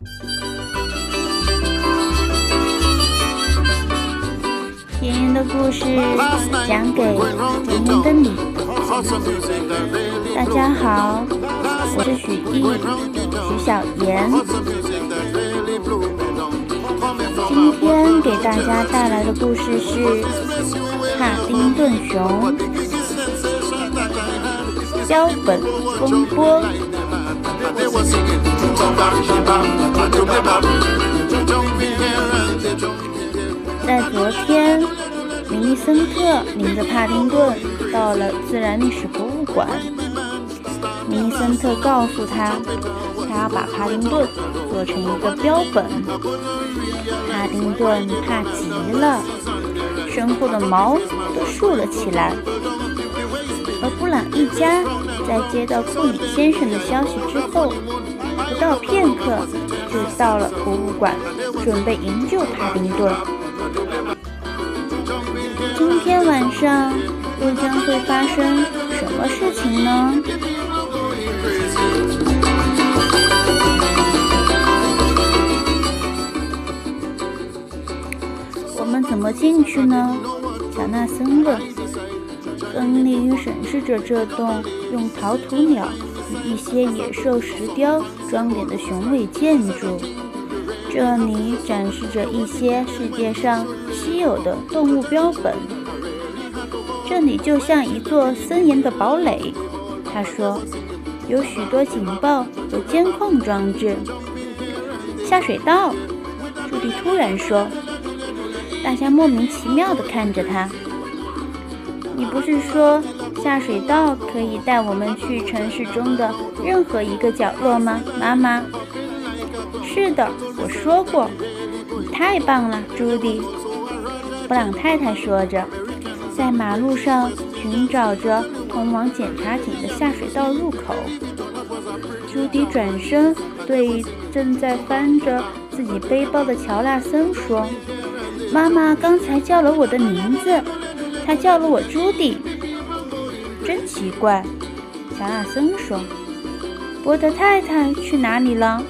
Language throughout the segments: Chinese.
今天的故事讲给今天的你。大家好，我是许艺，许小妍。今天给大家带来的故事是《帕丁顿熊》标本风波。在昨天，米利森特领着帕丁顿到了自然历史博物馆。米利森特告诉他，他要把帕丁顿做成一个标本。帕丁顿怕极了，身后的毛都竖了起来。而布朗一家在接到库里先生的消息之后，不到片刻就到了博物馆，准备营救帕丁顿。今天晚上又将会发生什么事情呢？我们怎么进去呢？乔纳森问。亨利审视着这栋用陶土鸟与一些野兽石雕装点的雄伟建筑。这里展示着一些世界上稀有的动物标本。这里就像一座森严的堡垒，他说，有许多警报和监控装置。下水道，朱迪突然说。大家莫名其妙地看着他。你不是说下水道可以带我们去城市中的任何一个角落吗，妈妈？是的，我说过。你太棒了，朱迪。布朗太太说着，在马路上寻找着通往检查井的下水道入口。朱迪转身对正在翻着自己背包的乔纳森说。妈妈刚才叫了我的名字，他叫了我朱迪。真奇怪，乔纳森说。伯德太太去哪里了？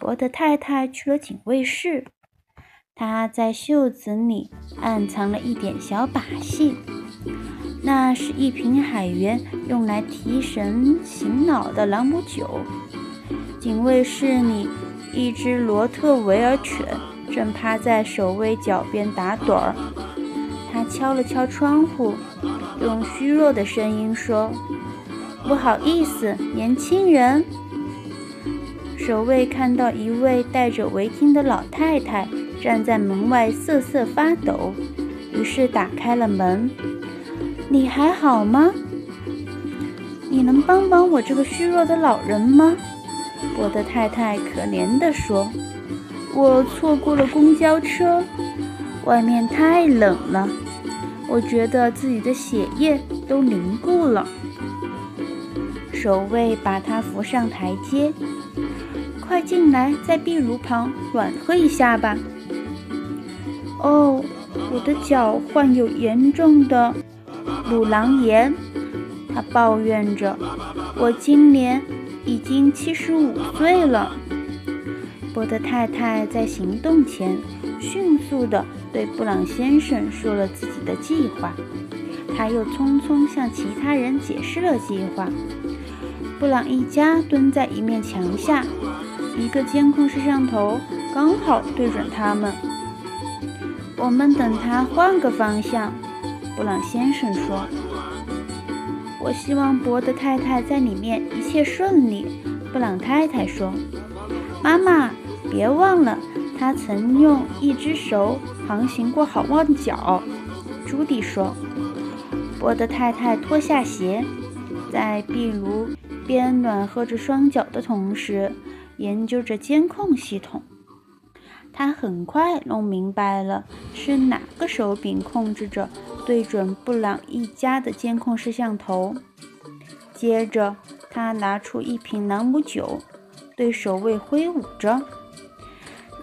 伯德太太去了警卫室，她在袖子里暗藏了一点小把戏，那是一瓶海员用来提神醒脑的朗姆酒。警卫室里，一只罗特维尔犬。正趴在守卫脚边打盹儿，他敲了敲窗户，用虚弱的声音说：“不好意思，年轻人。”守卫看到一位戴着围巾的老太太站在门外瑟瑟发抖，于是打开了门。“你还好吗？你能帮帮我这个虚弱的老人吗？”我的太太可怜地说。我错过了公交车，外面太冷了，我觉得自己的血液都凝固了。守卫把他扶上台阶，快进来，在壁炉旁暖和一下吧。哦，我的脚患有严重的乳囊炎，他抱怨着。我今年已经七十五岁了。波德太太在行动前迅速地对布朗先生说了自己的计划，他又匆匆向其他人解释了计划。布朗一家蹲在一面墙下，一个监控摄像头刚好对准他们。我们等他换个方向，布朗先生说。我希望博德太太在里面一切顺利，布朗太太说。妈妈。别忘了，他曾用一只手航行过好望角。朱迪说。波德太太脱下鞋，在壁炉边暖和着双脚的同时，研究着监控系统。他很快弄明白了是哪个手柄控制着对准布朗一家的监控摄像头。接着，他拿出一瓶朗姆酒，对守卫挥舞着。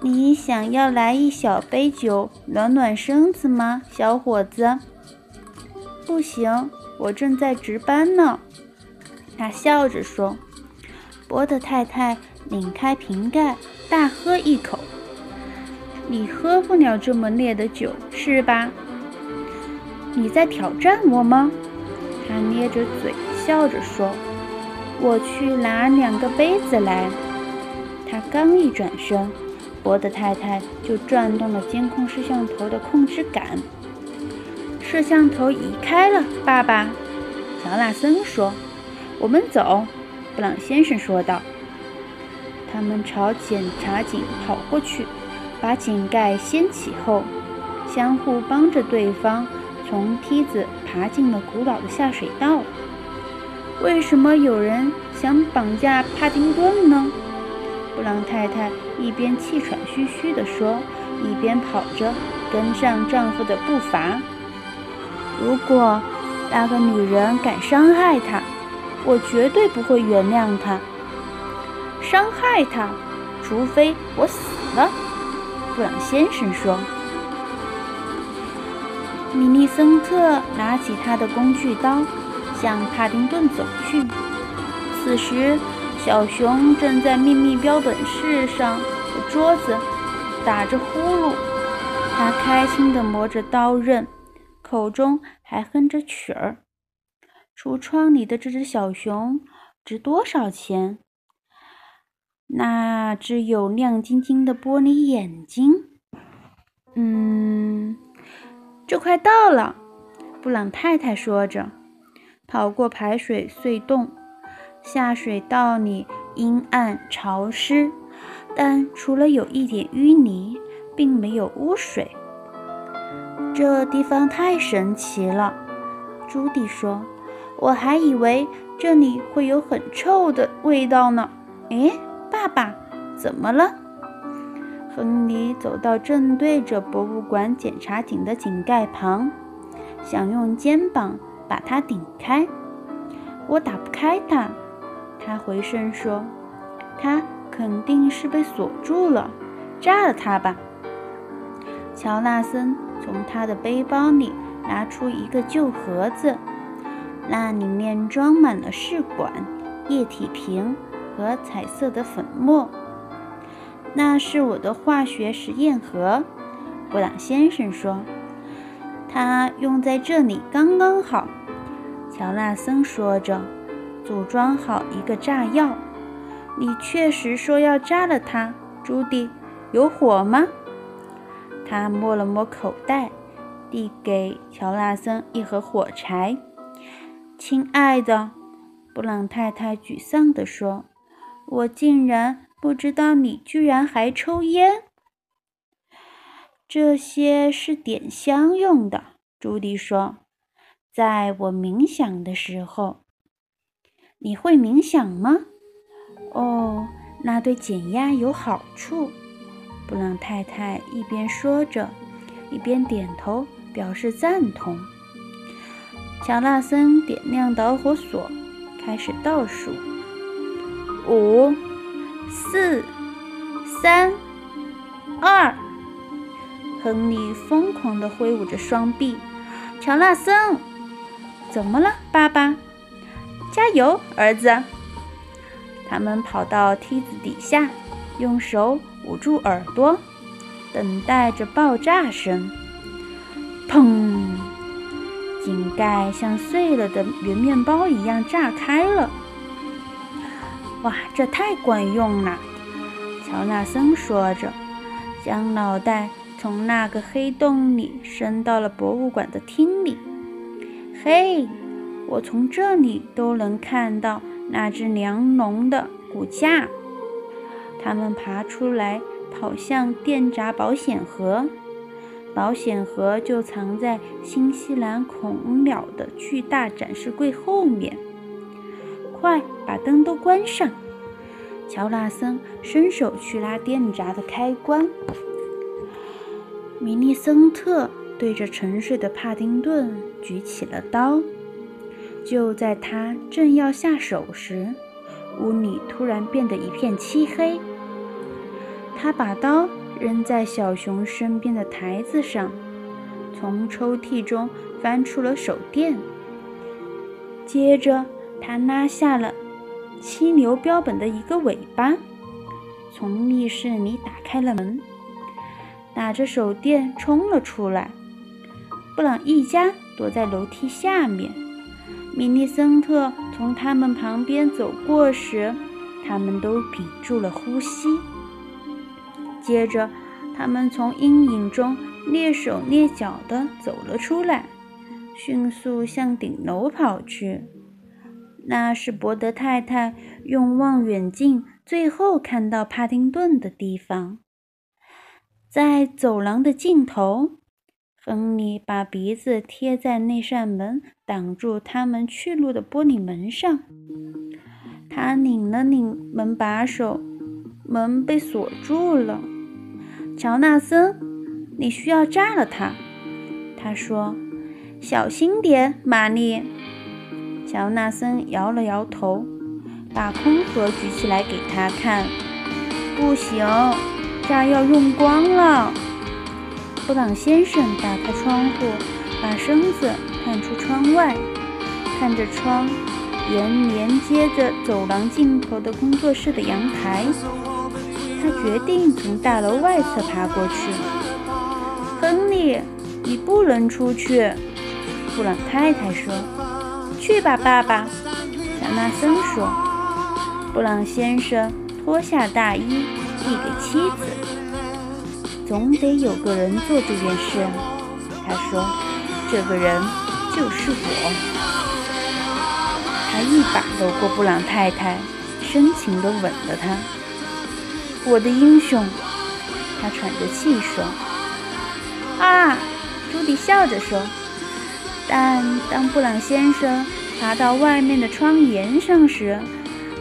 你想要来一小杯酒暖暖身子吗，小伙子？不行，我正在值班呢。他笑着说。波特太太拧开瓶盖，大喝一口。你喝不了这么烈的酒，是吧？你在挑战我吗？他捏着嘴笑着说：“我去拿两个杯子来。”他刚一转身，博德太太就转动了监控摄像头的控制杆。摄像头移开了，爸爸。乔纳森说：“我们走。”布朗先生说道。他们朝检查井跑过去。把井盖掀起后，相互帮着对方从梯子爬进了古老的下水道。为什么有人想绑架帕丁顿呢？布朗太太一边气喘吁吁地说，一边跑着跟上丈夫的步伐。如果那个女人敢伤害他，我绝对不会原谅她。伤害他，除非我死了。布朗先生说：“米利森特拿起他的工具刀，向帕丁顿走去。此时，小熊正在秘密标本室上的桌子打着呼噜，他开心地磨着刀刃，口中还哼着曲儿。橱窗里的这只小熊值多少钱？”那只有亮晶晶的玻璃眼睛，嗯，这快到了。布朗太太说着，跑过排水隧洞，下水道里阴暗潮湿，但除了有一点淤泥，并没有污水。这地方太神奇了，朱迪说：“我还以为这里会有很臭的味道呢。”哎。爸爸，怎么了？亨利走到正对着博物馆检查井的井盖旁，想用肩膀把它顶开。我打不开它，他回声说：“它肯定是被锁住了，炸了它吧。”乔纳森从他的背包里拿出一个旧盒子，那里面装满了试管、液体瓶。和彩色的粉末，那是我的化学实验盒。布朗先生说：“它用在这里刚刚好。”乔纳森说着，组装好一个炸药。你确实说要炸了它，朱迪。有火吗？他摸了摸口袋，递给乔纳森一盒火柴。亲爱的，布朗太太沮丧地说。我竟然不知道你居然还抽烟。这些是点香用的，朱迪说。在我冥想的时候，你会冥想吗？哦，那对减压有好处。布朗太太一边说着，一边点头表示赞同。乔纳森点亮导火索，开始倒数。五、四、三、二，亨利疯狂地挥舞着双臂。乔纳森，怎么了，爸爸？加油，儿子！他们跑到梯子底下，用手捂住耳朵，等待着爆炸声。砰！井盖像碎了的圆面包一样炸开了。哇，这太管用了！乔纳森说着，将脑袋从那个黑洞里伸到了博物馆的厅里。嘿，我从这里都能看到那只梁龙的骨架。他们爬出来，跑向电闸保险盒。保险盒就藏在新西兰恐鸟的巨大展示柜后面。快把灯都关上！乔纳森伸手去拉电闸的开关。米利森特对着沉睡的帕丁顿举起了刀。就在他正要下手时，屋里突然变得一片漆黑。他把刀扔在小熊身边的台子上，从抽屉中翻出了手电，接着。他拉下了犀牛标本的一个尾巴，从密室里打开了门，打着手电冲了出来。布朗一家躲在楼梯下面。米利森特从他们旁边走过时，他们都屏住了呼吸。接着，他们从阴影中蹑手蹑脚地走了出来，迅速向顶楼跑去。那是伯德太太用望远镜最后看到帕丁顿的地方。在走廊的尽头，亨利把鼻子贴在那扇门挡住他们去路的玻璃门上。他拧了拧门把手，门被锁住了。乔纳森，你需要炸了它，他说：“小心点，玛丽。”乔纳森摇了摇头，把空盒举起来给他看。不行，炸药用光了。布朗先生打开窗户，把身子探出窗外，看着窗沿连接着走廊尽头的工作室的阳台。他决定从大楼外侧爬过去。亨利，你不能出去。布朗太太说：“去吧，爸爸。”小纳森说。布朗先生脱下大衣，递给妻子：“总得有个人做这件事。”他说：“这个人就是我。”他一把搂过布朗太太，深情地吻了她。我的英雄，他喘着气说：“啊！”朱迪笑着说。但当布朗先生爬到外面的窗沿上时，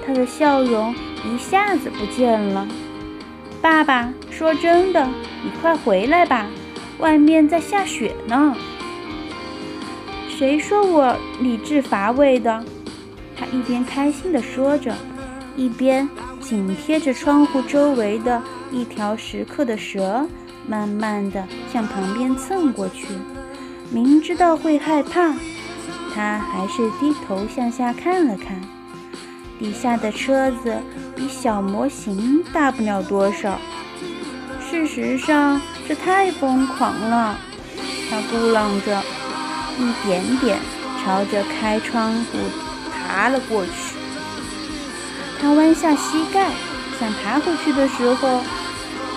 他的笑容一下子不见了。爸爸，说真的，你快回来吧，外面在下雪呢。谁说我理智乏味的？他一边开心地说着，一边。紧贴着窗户周围的一条石刻的蛇，慢慢地向旁边蹭过去。明知道会害怕，他还是低头向下看了看。底下的车子比小模型大不了多少。事实上，这太疯狂了。他咕囔着，一点点朝着开窗户爬了过去。他弯下膝盖想爬回去的时候，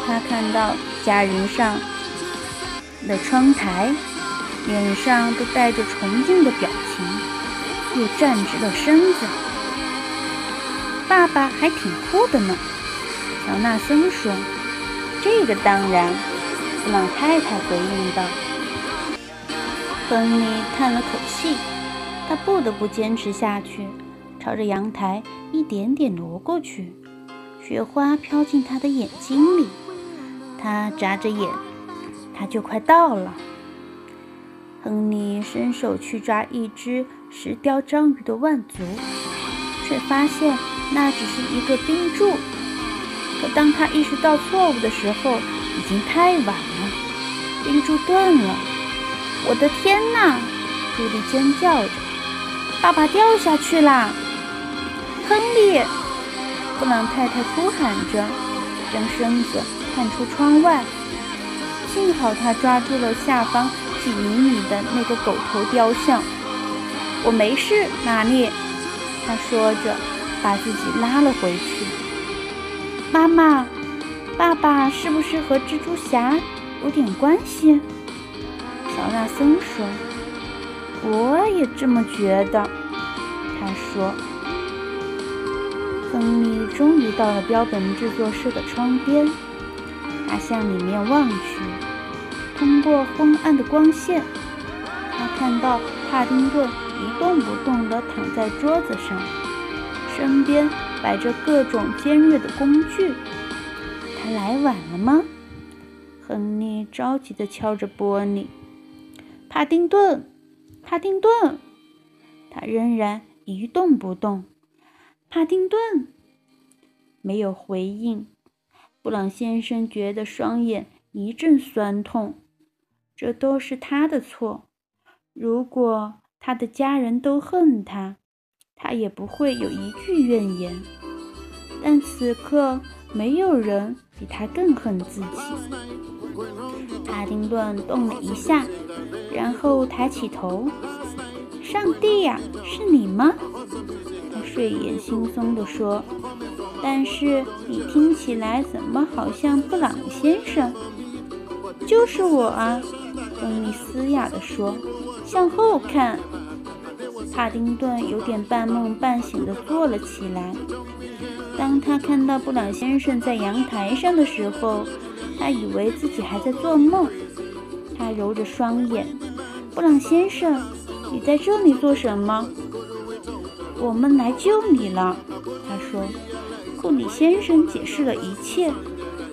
他看到家人上的窗台，脸上都带着崇敬的表情，又站直了身子。爸爸还挺酷的呢，乔纳森说。这个当然，布朗太太回应道。亨利叹了口气，他不得不坚持下去。朝着阳台一点点挪过去，雪花飘进他的眼睛里。他眨着眼，他就快到了。亨利伸手去抓一只石雕章鱼的腕足，却发现那只是一个冰柱。可当他意识到错误的时候，已经太晚了，冰柱断了。我的天哪！朱莉尖叫着：“爸爸掉下去啦！”亨利，布朗太太哭喊着，将身子探出窗外。幸好他抓住了下方几厘米的那个狗头雕像。我没事，玛丽，他说着，把自己拉了回去。妈妈，爸爸是不是和蜘蛛侠有点关系？小纳森说。我也这么觉得，他说。亨利终于到了标本制作室的窗边，他向里面望去，通过昏暗的光线，他看到帕丁顿一动不动地躺在桌子上，身边摆着各种尖锐的工具。他来晚了吗？亨利着急地敲着玻璃。帕丁顿，帕丁顿，他仍然一动不动。帕丁顿没有回应。布朗先生觉得双眼一阵酸痛。这都是他的错。如果他的家人都恨他，他也不会有一句怨言。但此刻没有人比他更恨自己。帕丁顿动了一下，然后抬起头：“上帝呀，是你吗？”他睡眼惺忪地说：“但是你听起来怎么好像布朗先生？”“就是我啊。”亨利嘶哑地说：“向后看。”帕丁顿有点半梦半醒地坐了起来。当他看到布朗先生在阳台上的时候，他以为自己还在做梦。他揉着双眼：“布朗先生，你在这里做什么？”“我们来救你了。”他说。库里先生解释了一切。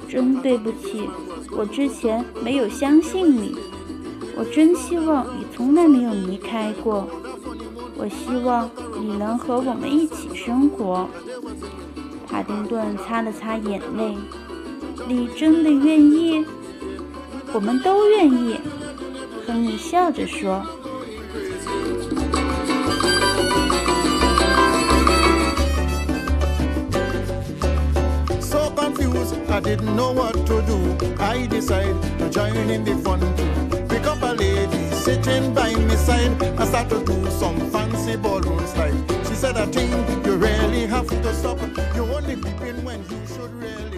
真对不起，我之前没有相信你。我真希望你从来没有离开过。我希望你能和我们一起生活。帕丁顿擦了擦眼泪。你真的愿意？我们都愿意。亨利笑着说。I didn't know what to do. I decided to join in the fun too. Side. I start to do some fancy ballroom style. She said, I think you really have to stop. You only peeping when you should really.